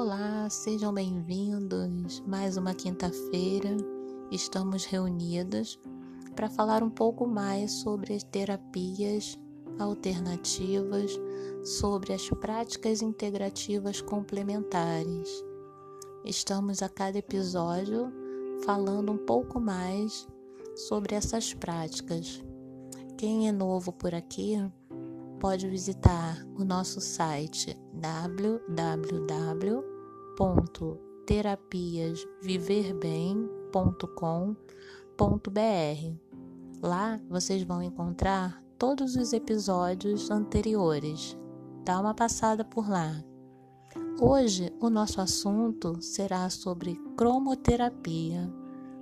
Olá, sejam bem-vindos. Mais uma quinta-feira, estamos reunidos para falar um pouco mais sobre as terapias alternativas, sobre as práticas integrativas complementares. Estamos a cada episódio falando um pouco mais sobre essas práticas. Quem é novo por aqui, pode visitar o nosso site www.terapiasviverbem.com.br. Lá vocês vão encontrar todos os episódios anteriores. Dá uma passada por lá. Hoje o nosso assunto será sobre cromoterapia.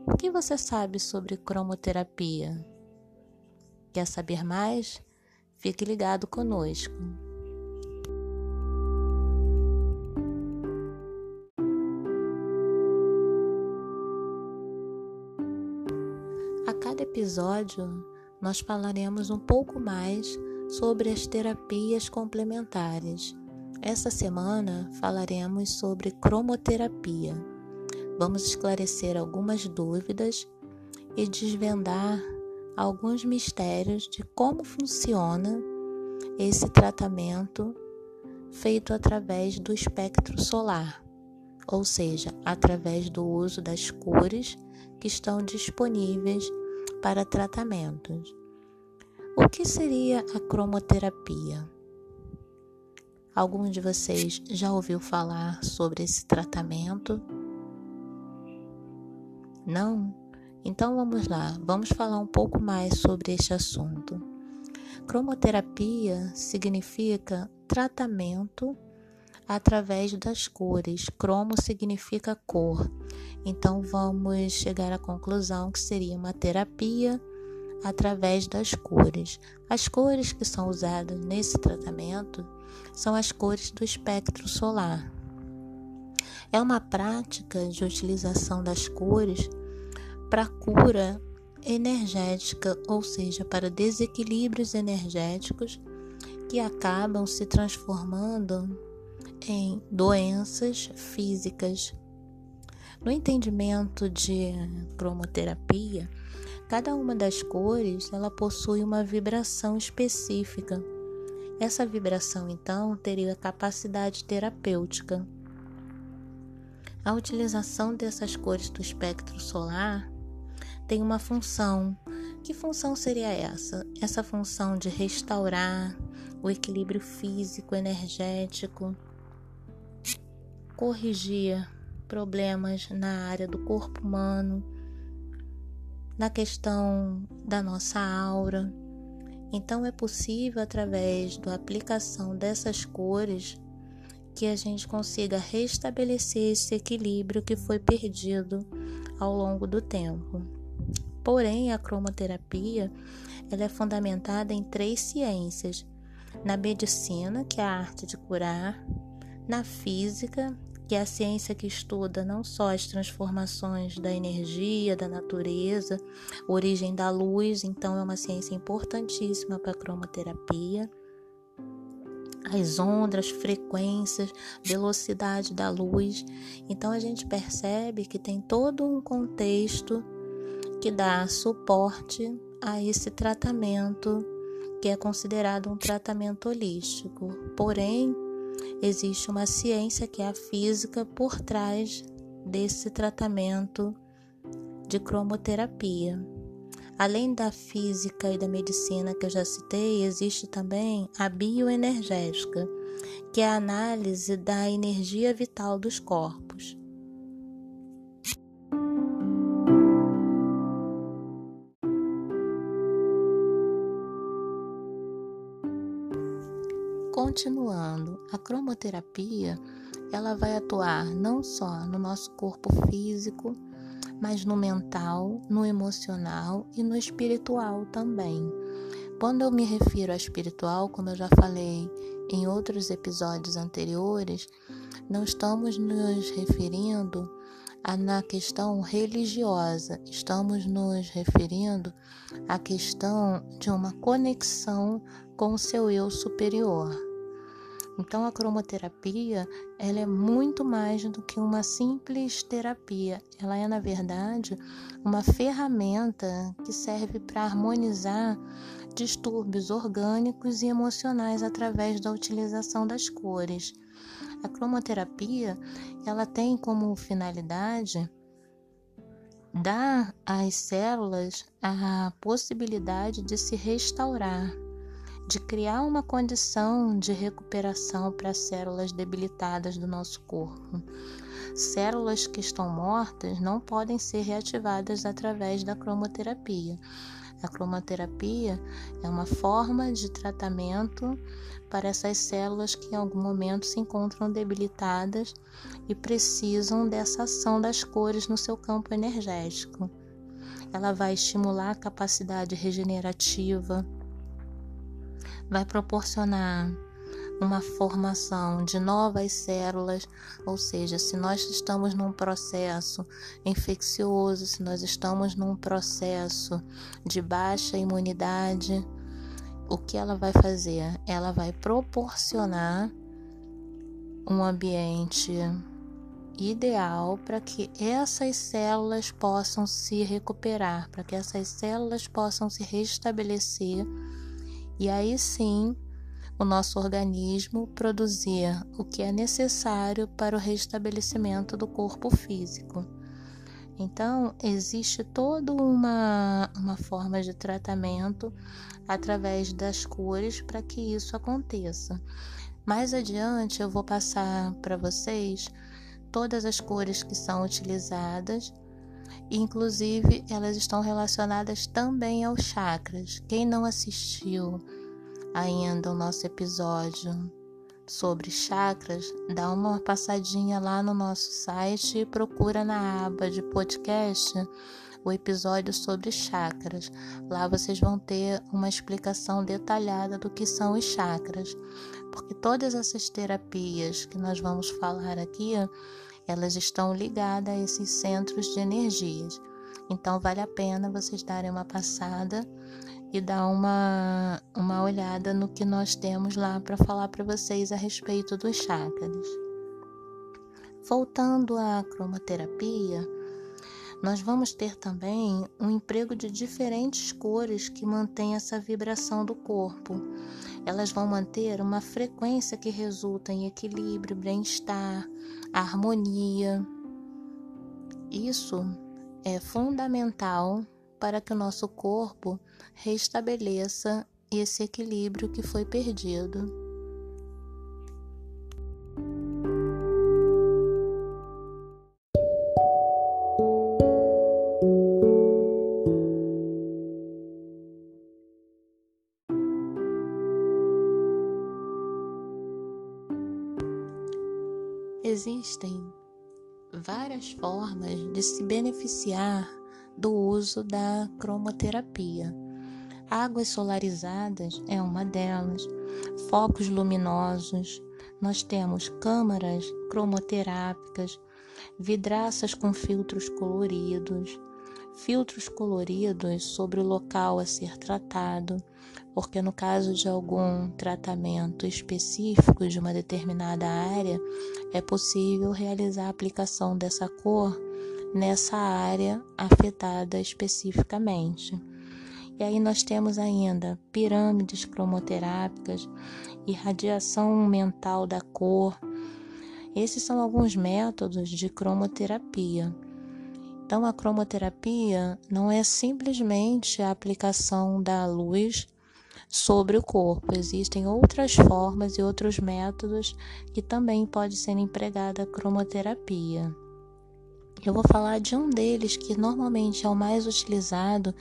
O que você sabe sobre cromoterapia? Quer saber mais? Fique ligado conosco. A cada episódio, nós falaremos um pouco mais sobre as terapias complementares. Essa semana falaremos sobre cromoterapia. Vamos esclarecer algumas dúvidas e desvendar alguns mistérios de como funciona esse tratamento feito através do espectro solar, ou seja, através do uso das cores que estão disponíveis para tratamentos. O que seria a cromoterapia? Algum de vocês já ouviu falar sobre esse tratamento? Não? Então vamos lá, vamos falar um pouco mais sobre este assunto. Cromoterapia significa tratamento através das cores. Cromo significa cor. Então vamos chegar à conclusão que seria uma terapia através das cores. As cores que são usadas nesse tratamento são as cores do espectro solar. É uma prática de utilização das cores para cura energética, ou seja, para desequilíbrios energéticos que acabam se transformando em doenças físicas. No entendimento de cromoterapia, cada uma das cores ela possui uma vibração específica. Essa vibração então teria capacidade terapêutica. A utilização dessas cores do espectro solar tem uma função. Que função seria essa? Essa função de restaurar o equilíbrio físico, energético, corrigir problemas na área do corpo humano, na questão da nossa aura. Então é possível através da aplicação dessas cores que a gente consiga restabelecer esse equilíbrio que foi perdido ao longo do tempo. Porém, a cromoterapia ela é fundamentada em três ciências: na medicina, que é a arte de curar, na física, que é a ciência que estuda não só as transformações da energia, da natureza, origem da luz, então é uma ciência importantíssima para a cromoterapia. As ondas, frequências, velocidade da luz. Então a gente percebe que tem todo um contexto que dá suporte a esse tratamento que é considerado um tratamento holístico. Porém, existe uma ciência que é a física por trás desse tratamento de cromoterapia. Além da física e da medicina que eu já citei, existe também a bioenergética, que é a análise da energia vital dos corpos. Continuando, a cromoterapia ela vai atuar não só no nosso corpo físico, mas no mental, no emocional e no espiritual também. Quando eu me refiro a espiritual, como eu já falei em outros episódios anteriores, não estamos nos referindo a, na questão religiosa, estamos nos referindo à questão de uma conexão com o seu eu superior. Então a cromoterapia, ela é muito mais do que uma simples terapia. Ela é, na verdade, uma ferramenta que serve para harmonizar distúrbios orgânicos e emocionais através da utilização das cores. A cromoterapia, ela tem como finalidade dar às células a possibilidade de se restaurar de criar uma condição de recuperação para células debilitadas do nosso corpo. Células que estão mortas não podem ser reativadas através da cromoterapia. A cromoterapia é uma forma de tratamento para essas células que em algum momento se encontram debilitadas e precisam dessa ação das cores no seu campo energético. Ela vai estimular a capacidade regenerativa, vai proporcionar uma formação de novas células, ou seja, se nós estamos num processo infeccioso, se nós estamos num processo de baixa imunidade, o que ela vai fazer? Ela vai proporcionar um ambiente ideal para que essas células possam se recuperar, para que essas células possam se restabelecer e aí sim o nosso organismo produzir o que é necessário para o restabelecimento do corpo físico. Então, existe toda uma, uma forma de tratamento através das cores para que isso aconteça. Mais adiante, eu vou passar para vocês todas as cores que são utilizadas Inclusive, elas estão relacionadas também aos chakras. Quem não assistiu ainda o nosso episódio sobre chakras, dá uma passadinha lá no nosso site e procura na aba de podcast o episódio sobre chakras. Lá vocês vão ter uma explicação detalhada do que são os chakras, porque todas essas terapias que nós vamos falar aqui elas estão ligadas a esses centros de energias. Então vale a pena vocês darem uma passada e dar uma, uma olhada no que nós temos lá para falar para vocês a respeito dos chakras. Voltando à cromoterapia, nós vamos ter também um emprego de diferentes cores que mantém essa vibração do corpo. Elas vão manter uma frequência que resulta em equilíbrio, bem-estar, harmonia. Isso é fundamental para que o nosso corpo restabeleça esse equilíbrio que foi perdido. Várias formas de se beneficiar do uso da cromoterapia. Águas solarizadas é uma delas, focos luminosos, nós temos câmaras cromoterápicas, vidraças com filtros coloridos, filtros coloridos sobre o local a ser tratado, porque no caso de algum tratamento específico de uma determinada área, é possível realizar a aplicação dessa cor nessa área afetada especificamente. E aí nós temos ainda pirâmides cromoterápicas, irradiação mental da cor. Esses são alguns métodos de cromoterapia. Então, a cromoterapia não é simplesmente a aplicação da luz sobre o corpo. Existem outras formas e outros métodos que também pode ser empregada a cromoterapia. Eu vou falar de um deles que normalmente é o mais utilizado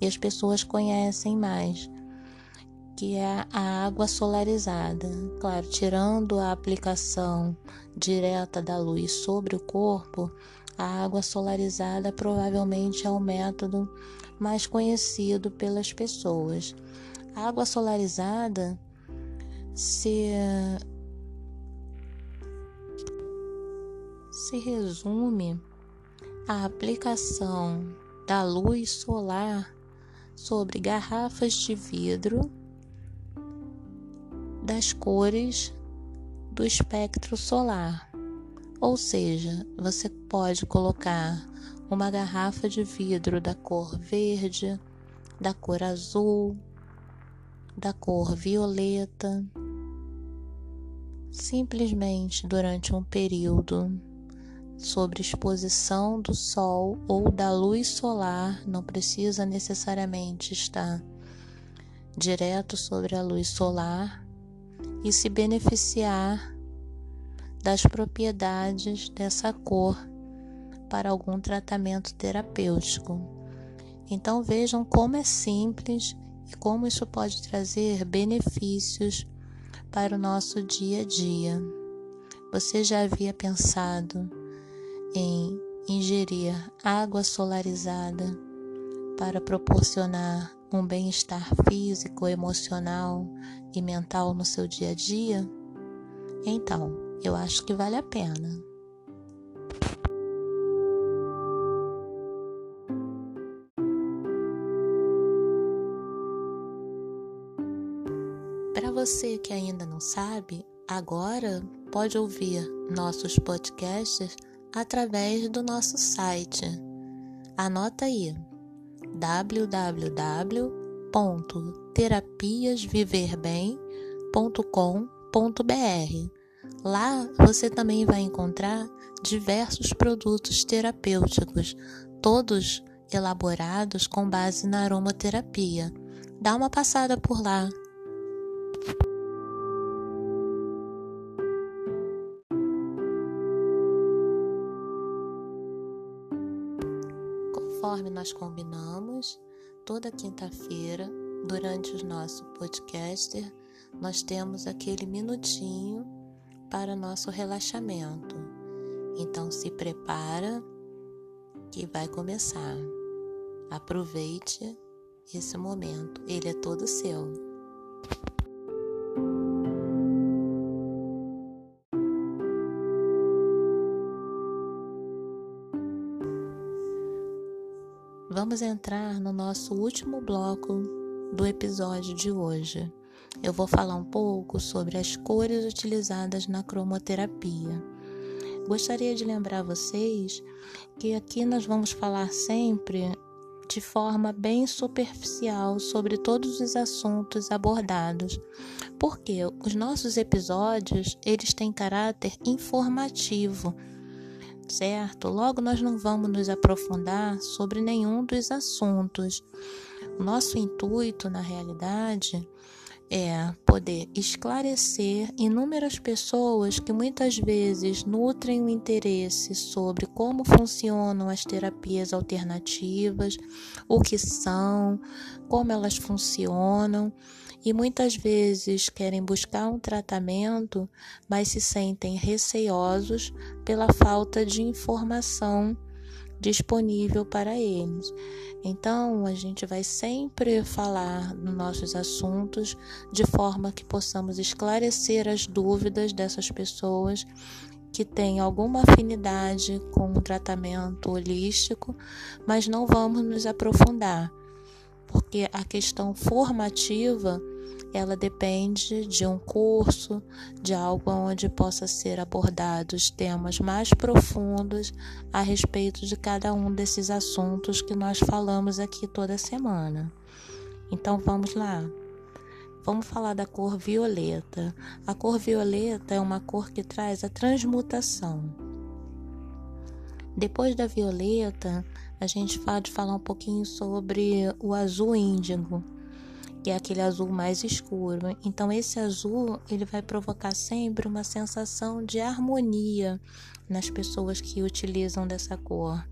e as pessoas conhecem mais, que é a água solarizada. Claro, tirando a aplicação direta da luz sobre o corpo, a água solarizada provavelmente é o método mais conhecido pelas pessoas. A água solarizada se, se resume à aplicação da luz solar sobre garrafas de vidro das cores do espectro solar. Ou seja, você pode colocar uma garrafa de vidro da cor verde, da cor azul, da cor violeta, simplesmente durante um período sobre exposição do sol ou da luz solar, não precisa necessariamente estar direto sobre a luz solar e se beneficiar das propriedades dessa cor para algum tratamento terapêutico. Então vejam como é simples e como isso pode trazer benefícios para o nosso dia a dia. Você já havia pensado em ingerir água solarizada para proporcionar um bem-estar físico, emocional e mental no seu dia a dia? Então, eu acho que vale a pena. Para você que ainda não sabe, agora pode ouvir nossos podcasts através do nosso site. Anota aí www.terapiasviverbem.com.br. Lá você também vai encontrar diversos produtos terapêuticos, todos elaborados com base na aromaterapia. Dá uma passada por lá. Conforme nós combinamos, toda quinta-feira, durante o nosso podcast, nós temos aquele minutinho para nosso relaxamento. Então se prepara que vai começar. Aproveite esse momento, ele é todo seu. Vamos entrar no nosso último bloco do episódio de hoje. Eu vou falar um pouco sobre as cores utilizadas na cromoterapia. Gostaria de lembrar vocês que aqui nós vamos falar sempre de forma bem superficial sobre todos os assuntos abordados, porque os nossos episódios eles têm caráter informativo certo? Logo, nós não vamos nos aprofundar sobre nenhum dos assuntos. Nosso intuito, na realidade, é poder esclarecer inúmeras pessoas que muitas vezes nutrem o interesse sobre como funcionam as terapias alternativas, o que são, como elas funcionam e muitas vezes querem buscar um tratamento, mas se sentem receosos pela falta de informação disponível para eles. Então, a gente vai sempre falar nos nossos assuntos de forma que possamos esclarecer as dúvidas dessas pessoas que têm alguma afinidade com o tratamento holístico, mas não vamos nos aprofundar, porque a questão formativa ela depende de um curso, de algo onde possa ser abordados temas mais profundos a respeito de cada um desses assuntos que nós falamos aqui toda semana. Então vamos lá. Vamos falar da cor violeta. A cor violeta é uma cor que traz a transmutação. Depois da violeta, a gente pode falar um pouquinho sobre o azul índigo que é aquele azul mais escuro. Então esse azul, ele vai provocar sempre uma sensação de harmonia nas pessoas que utilizam dessa cor.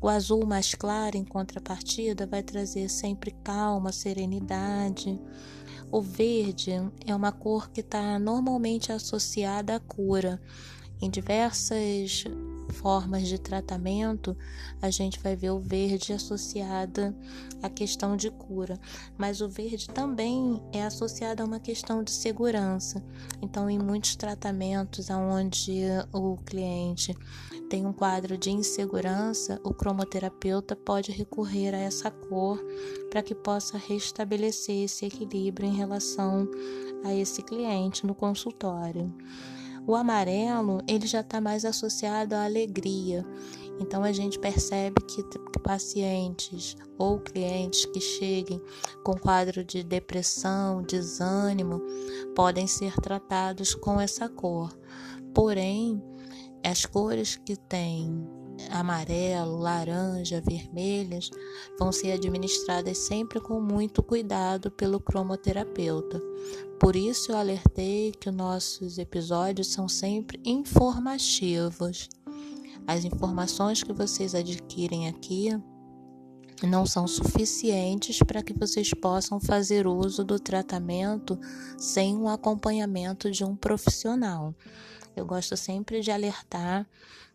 O azul mais claro, em contrapartida, vai trazer sempre calma, serenidade. O verde é uma cor que está normalmente associada à cura. Em diversas formas de tratamento, a gente vai ver o verde associada à questão de cura, mas o verde também é associado a uma questão de segurança. Então, em muitos tratamentos onde o cliente tem um quadro de insegurança, o cromoterapeuta pode recorrer a essa cor para que possa restabelecer esse equilíbrio em relação a esse cliente no consultório. O amarelo, ele já está mais associado à alegria. Então a gente percebe que, pacientes ou clientes que cheguem com quadro de depressão, desânimo, podem ser tratados com essa cor. Porém, as cores que têm amarelo, laranja, vermelhas vão ser administradas sempre com muito cuidado pelo cromoterapeuta. Por isso eu alertei que nossos episódios são sempre informativos. As informações que vocês adquirem aqui não são suficientes para que vocês possam fazer uso do tratamento sem o acompanhamento de um profissional. Eu gosto sempre de alertar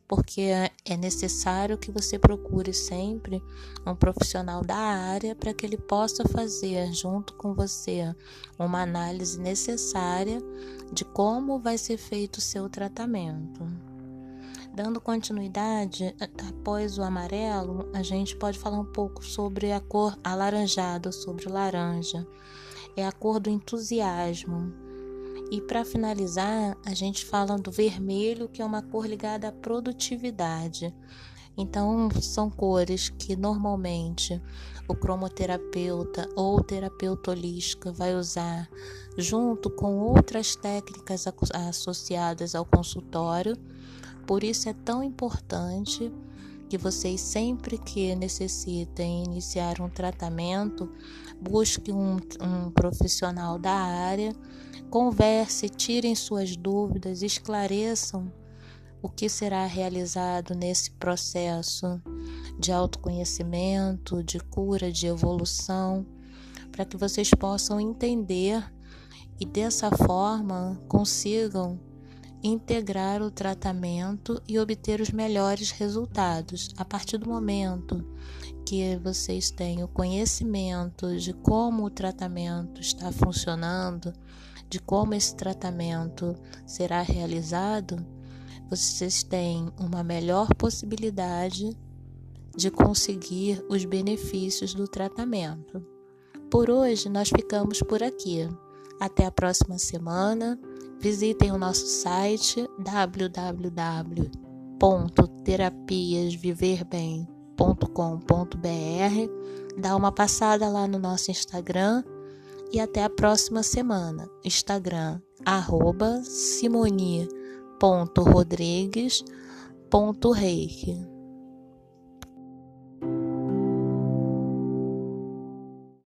porque é necessário que você procure sempre um profissional da área para que ele possa fazer junto com você uma análise necessária de como vai ser feito o seu tratamento. Dando continuidade, após o amarelo, a gente pode falar um pouco sobre a cor alaranjada, sobre laranja. É a cor do entusiasmo e para finalizar, a gente fala do vermelho, que é uma cor ligada à produtividade. Então, são cores que normalmente o cromoterapeuta ou terapeuta holística vai usar junto com outras técnicas associadas ao consultório. Por isso é tão importante que vocês sempre que necessitem iniciar um tratamento, busque um, um profissional da área Converse, tirem suas dúvidas, esclareçam o que será realizado nesse processo de autoconhecimento, de cura, de evolução, para que vocês possam entender e dessa forma consigam integrar o tratamento e obter os melhores resultados. A partir do momento que vocês têm o conhecimento de como o tratamento está funcionando, de como esse tratamento será realizado, vocês têm uma melhor possibilidade de conseguir os benefícios do tratamento. Por hoje nós ficamos por aqui. Até a próxima semana. Visitem o nosso site www.terapiasviverbem.com.br. Dá uma passada lá no nosso Instagram e até a próxima semana. Instagram, arroba simoni.rodrigues.reiki.